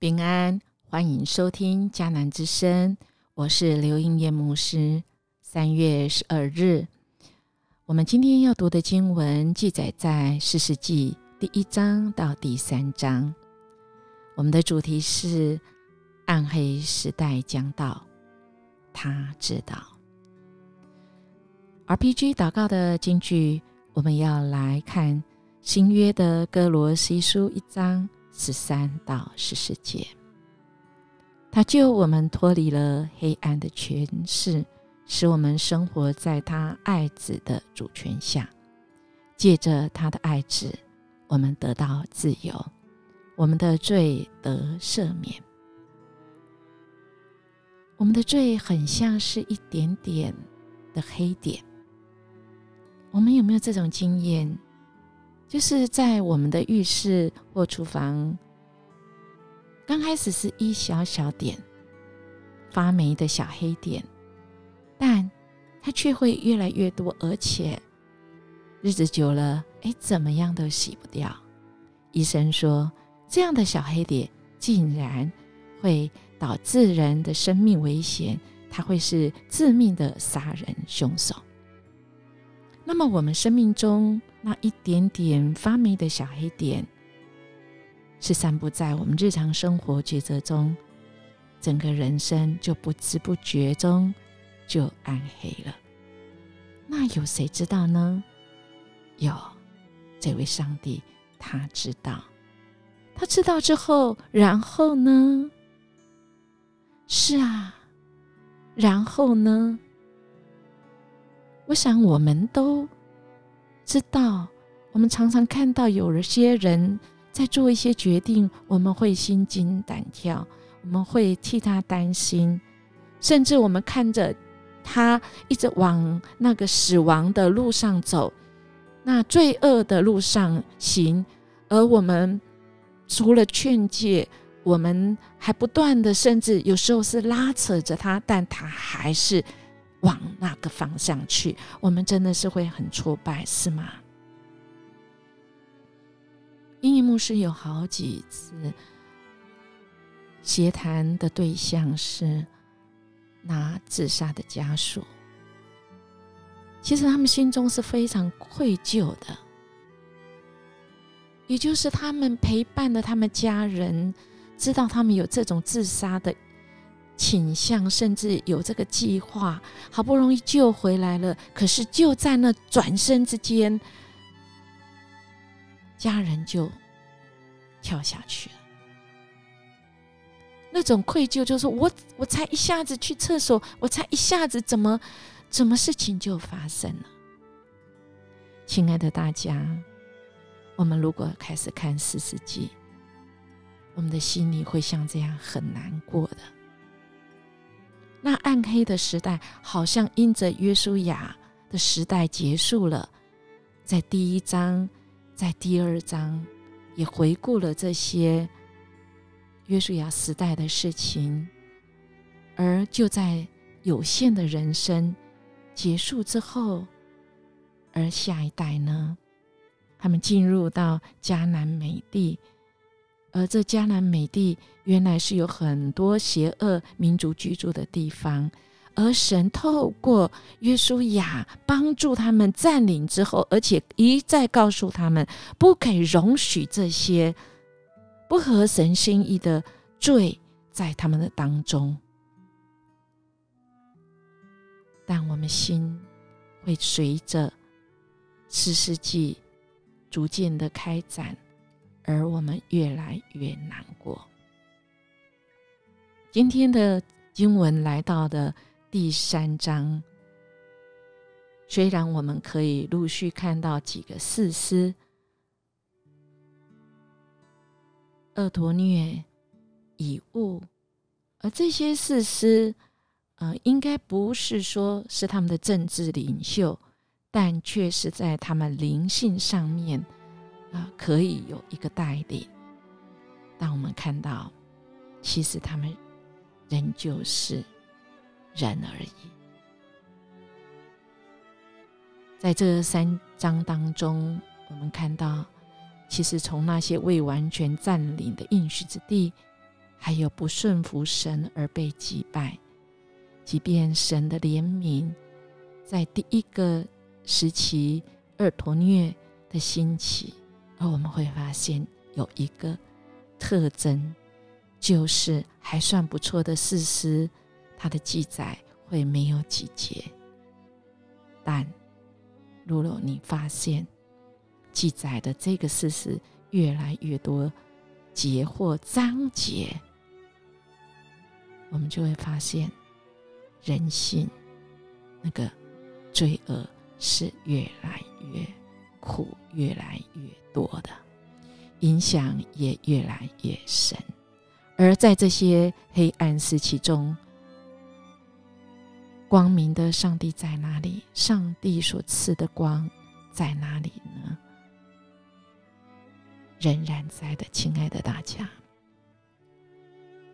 平安，欢迎收听迦南之声，我是刘英叶牧师。三月十二日，我们今天要读的经文记载在《四世纪》第一章到第三章。我们的主题是暗黑时代将到，他知道。RPG 祷告的经句，我们要来看新约的哥罗西书一章。十三到十四节，他救我们脱离了黑暗的权势，使我们生活在他爱子的主权下。借着他的爱子，我们得到自由，我们的罪得赦免。我们的罪很像是一点点的黑点。我们有没有这种经验？就是在我们的浴室或厨房，刚开始是一小小点发霉的小黑点，但它却会越来越多，而且日子久了，哎，怎么样都洗不掉。医生说，这样的小黑点竟然会导致人的生命危险，它会是致命的杀人凶手。那么，我们生命中那一点点发霉的小黑点，是散布在我们日常生活抉择中，整个人生就不知不觉中就暗黑了。那有谁知道呢？有这位上帝，他知道。他知道之后，然后呢？是啊，然后呢？我想，我们都知道，我们常常看到有些人在做一些决定，我们会心惊胆跳，我们会替他担心，甚至我们看着他一直往那个死亡的路上走，那罪恶的路上行，而我们除了劝诫，我们还不断的，甚至有时候是拉扯着他，但他还是。往那个方向去，我们真的是会很挫败，是吗？英语牧师有好几次协谈的对象是拿自杀的家属，其实他们心中是非常愧疚的，也就是他们陪伴的他们家人，知道他们有这种自杀的。倾向甚至有这个计划，好不容易救回来了，可是就在那转身之间，家人就跳下去了。那种愧疚，就是我我才一下子去厕所，我才一下子怎么怎么事情就发生了。亲爱的大家，我们如果开始看四世纪，我们的心里会像这样很难过的。那暗黑的时代，好像因着约书亚的时代结束了，在第一章，在第二章，也回顾了这些约书亚时代的事情，而就在有限的人生结束之后，而下一代呢，他们进入到迦南美地。而这迦南美地原来是有很多邪恶民族居住的地方，而神透过约书亚帮助他们占领之后，而且一再告诉他们，不可以容许这些不合神心意的罪在他们的当中。但我们心会随着四世纪逐渐的开展。而我们越来越难过。今天的经文来到的第三章，虽然我们可以陆续看到几个事师，恶陀虐、以物，而这些事师，呃，应该不是说是他们的政治领袖，但却是在他们灵性上面。啊，可以有一个带领，但我们看到，其实他们仍旧是人而已。在这三章当中，我们看到，其实从那些未完全占领的应许之地，还有不顺服神而被击败。即便神的怜悯在第一个时期二陀虐的兴起，而我们会发现有一个特征，就是还算不错的事实，它的记载会没有几节。但如果你发现记载的这个事实越来越多节或章节，我们就会发现。人性那个罪恶是越来越苦，越来越多的影响也越来越深。而在这些黑暗时期中，光明的上帝在哪里？上帝所赐的光在哪里呢？仍然在的，亲爱的大家，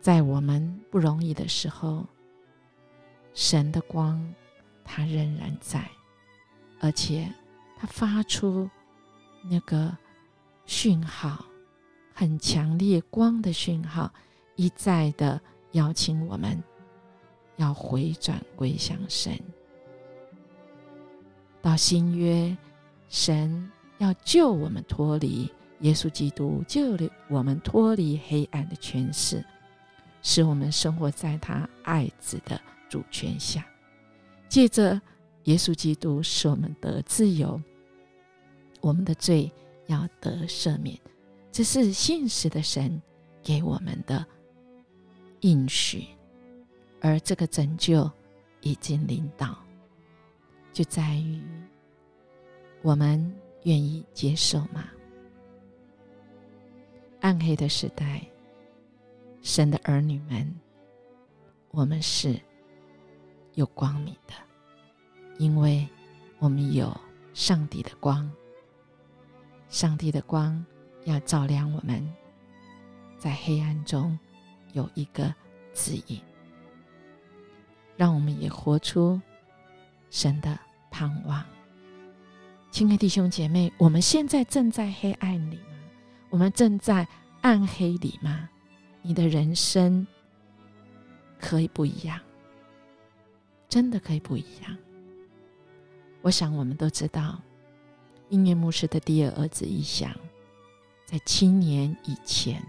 在我们不容易的时候。神的光，它仍然在，而且它发出那个讯号，很强烈光的讯号，一再的邀请我们要回转归向神。到新约，神要救我们脱离耶稣基督，救了我们脱离黑暗的权势，使我们生活在他爱子的。主权下，借着耶稣基督使我们得自由，我们的罪要得赦免，这是信实的神给我们的应许。而这个拯救已经临到，就在于我们愿意接受吗？暗黑的时代，神的儿女们，我们是。有光明的，因为我们有上帝的光。上帝的光要照亮我们，在黑暗中有一个指引，让我们也活出神的盼望。亲爱的弟兄姐妹，我们现在正在黑暗里吗？我们正在暗黑里吗？你的人生可以不一样。真的可以不一样。我想我们都知道，音乐牧师的第二儿子一想，在七年以前，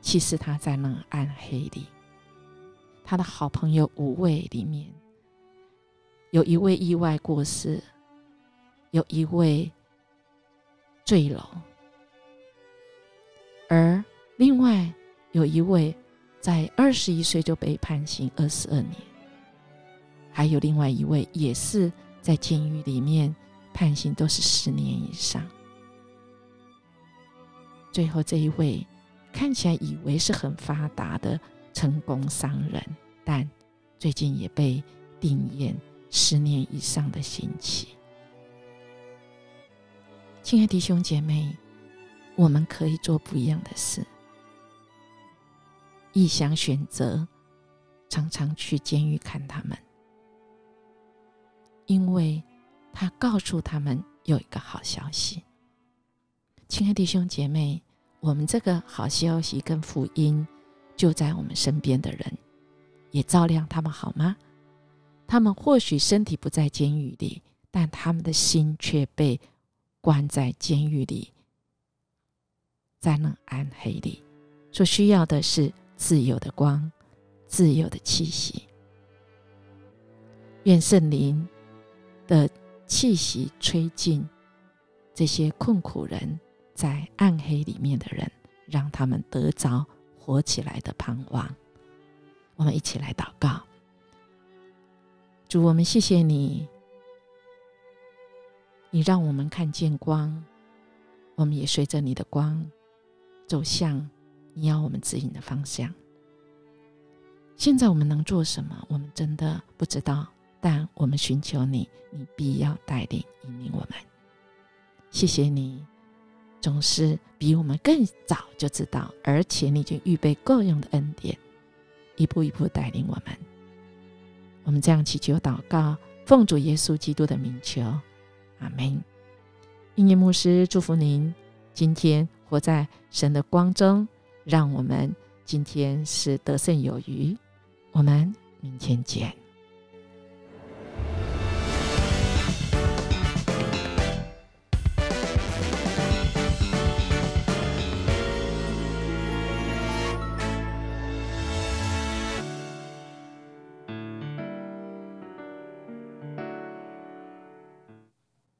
其实他在那暗黑里，他的好朋友五位里面，有一位意外过世，有一位坠楼，而另外有一位在二十一岁就被判刑二十二年。还有另外一位，也是在监狱里面判刑，都是十年以上。最后这一位看起来以为是很发达的成功商人，但最近也被定验十年以上的刑期。亲爱的弟兄姐妹，我们可以做不一样的事，异想选择，常常去监狱看他们。因为他告诉他们有一个好消息，亲爱的弟兄姐妹，我们这个好消息跟福音就在我们身边的人，也照亮他们好吗？他们或许身体不在监狱里，但他们的心却被关在监狱里，在那暗黑里，所需要的是自由的光，自由的气息。愿圣灵。的气息吹进这些困苦人，在暗黑里面的人，让他们得着活起来的盼望。我们一起来祷告，主，我们谢谢你，你让我们看见光，我们也随着你的光走向你要我们指引的方向。现在我们能做什么？我们真的不知道。但我们寻求你，你必要带领引领我们。谢谢你，总是比我们更早就知道，而且你就预备够用的恩典，一步一步带领我们。我们这样祈求祷告，奉主耶稣基督的名求，阿门。音乐牧师祝福您，今天活在神的光中，让我们今天是得胜有余，我们明天见。